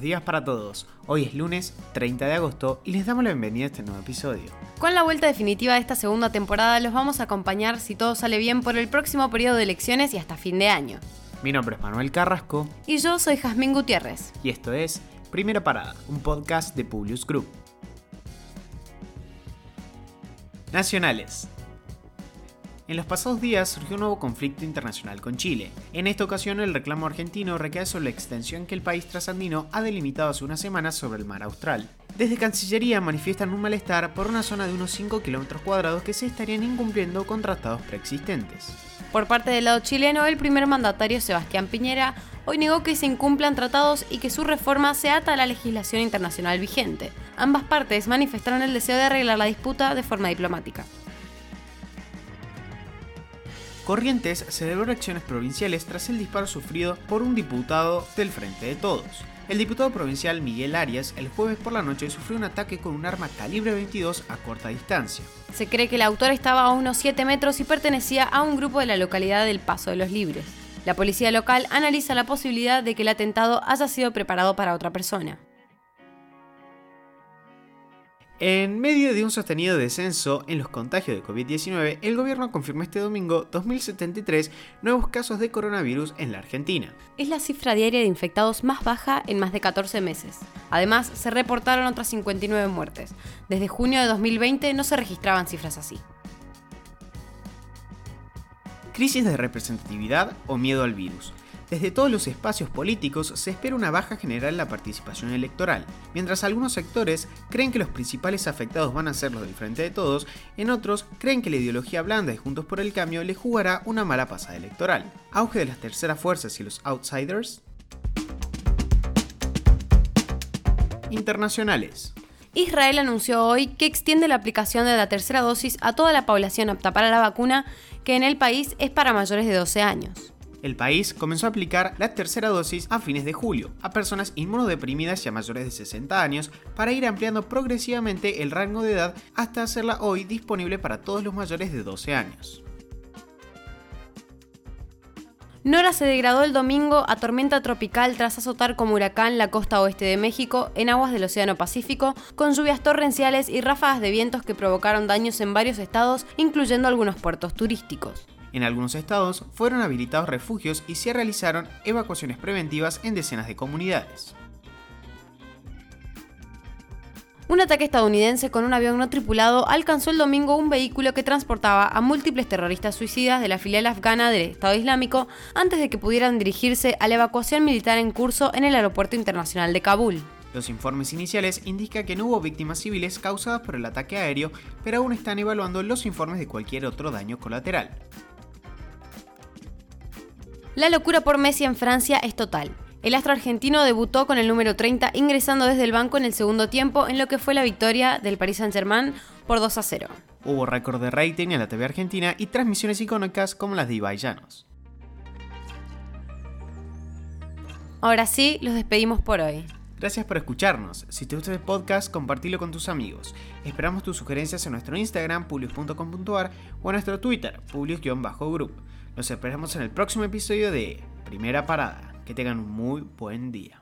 días para todos. Hoy es lunes 30 de agosto y les damos la bienvenida a este nuevo episodio. Con la vuelta definitiva de esta segunda temporada los vamos a acompañar si todo sale bien por el próximo periodo de elecciones y hasta fin de año. Mi nombre es Manuel Carrasco Y yo soy Jazmín Gutiérrez. y esto es Primera Parada, un podcast de Publius Group. Nacionales. En los pasados días surgió un nuevo conflicto internacional con Chile. En esta ocasión el reclamo argentino recae sobre la extensión que el país trasandino ha delimitado hace unas semanas sobre el mar austral. Desde Cancillería manifiestan un malestar por una zona de unos 5 kilómetros cuadrados que se estarían incumpliendo con tratados preexistentes. Por parte del lado chileno, el primer mandatario Sebastián Piñera hoy negó que se incumplan tratados y que su reforma se ata a la legislación internacional vigente. Ambas partes manifestaron el deseo de arreglar la disputa de forma diplomática. Corrientes celebró acciones provinciales tras el disparo sufrido por un diputado del Frente de Todos. El diputado provincial Miguel Arias el jueves por la noche sufrió un ataque con un arma calibre 22 a corta distancia. Se cree que el autor estaba a unos 7 metros y pertenecía a un grupo de la localidad del Paso de los Libres. La policía local analiza la posibilidad de que el atentado haya sido preparado para otra persona. En medio de un sostenido descenso en los contagios de COVID-19, el gobierno confirmó este domingo 2073 nuevos casos de coronavirus en la Argentina. Es la cifra diaria de infectados más baja en más de 14 meses. Además, se reportaron otras 59 muertes. Desde junio de 2020 no se registraban cifras así. Crisis de representatividad o miedo al virus. Desde todos los espacios políticos se espera una baja general en la participación electoral. Mientras algunos sectores creen que los principales afectados van a ser los del Frente de Todos, en otros creen que la ideología blanda de Juntos por el Cambio le jugará una mala pasada electoral. Auge de las terceras fuerzas y los outsiders. Internacionales. Israel anunció hoy que extiende la aplicación de la tercera dosis a toda la población apta para la vacuna, que en el país es para mayores de 12 años. El país comenzó a aplicar la tercera dosis a fines de julio a personas inmunodeprimidas y a mayores de 60 años para ir ampliando progresivamente el rango de edad hasta hacerla hoy disponible para todos los mayores de 12 años. Nora se degradó el domingo a tormenta tropical tras azotar como huracán la costa oeste de México en aguas del Océano Pacífico, con lluvias torrenciales y ráfagas de vientos que provocaron daños en varios estados, incluyendo algunos puertos turísticos. En algunos estados fueron habilitados refugios y se realizaron evacuaciones preventivas en decenas de comunidades. Un ataque estadounidense con un avión no tripulado alcanzó el domingo un vehículo que transportaba a múltiples terroristas suicidas de la filial afgana del Estado Islámico antes de que pudieran dirigirse a la evacuación militar en curso en el Aeropuerto Internacional de Kabul. Los informes iniciales indican que no hubo víctimas civiles causadas por el ataque aéreo, pero aún están evaluando los informes de cualquier otro daño colateral. La locura por Messi en Francia es total. El astro argentino debutó con el número 30 ingresando desde el banco en el segundo tiempo en lo que fue la victoria del Paris Saint-Germain por 2 a 0. Hubo récord de rating en la TV argentina y transmisiones icónicas como las de Ibai Llanos. Ahora sí, los despedimos por hoy. Gracias por escucharnos. Si te gusta el podcast, compartilo con tus amigos. Esperamos tus sugerencias en nuestro Instagram, publius.com.ar o en nuestro Twitter, publius-group. Nos esperamos en el próximo episodio de Primera Parada. Que tengan un muy buen día.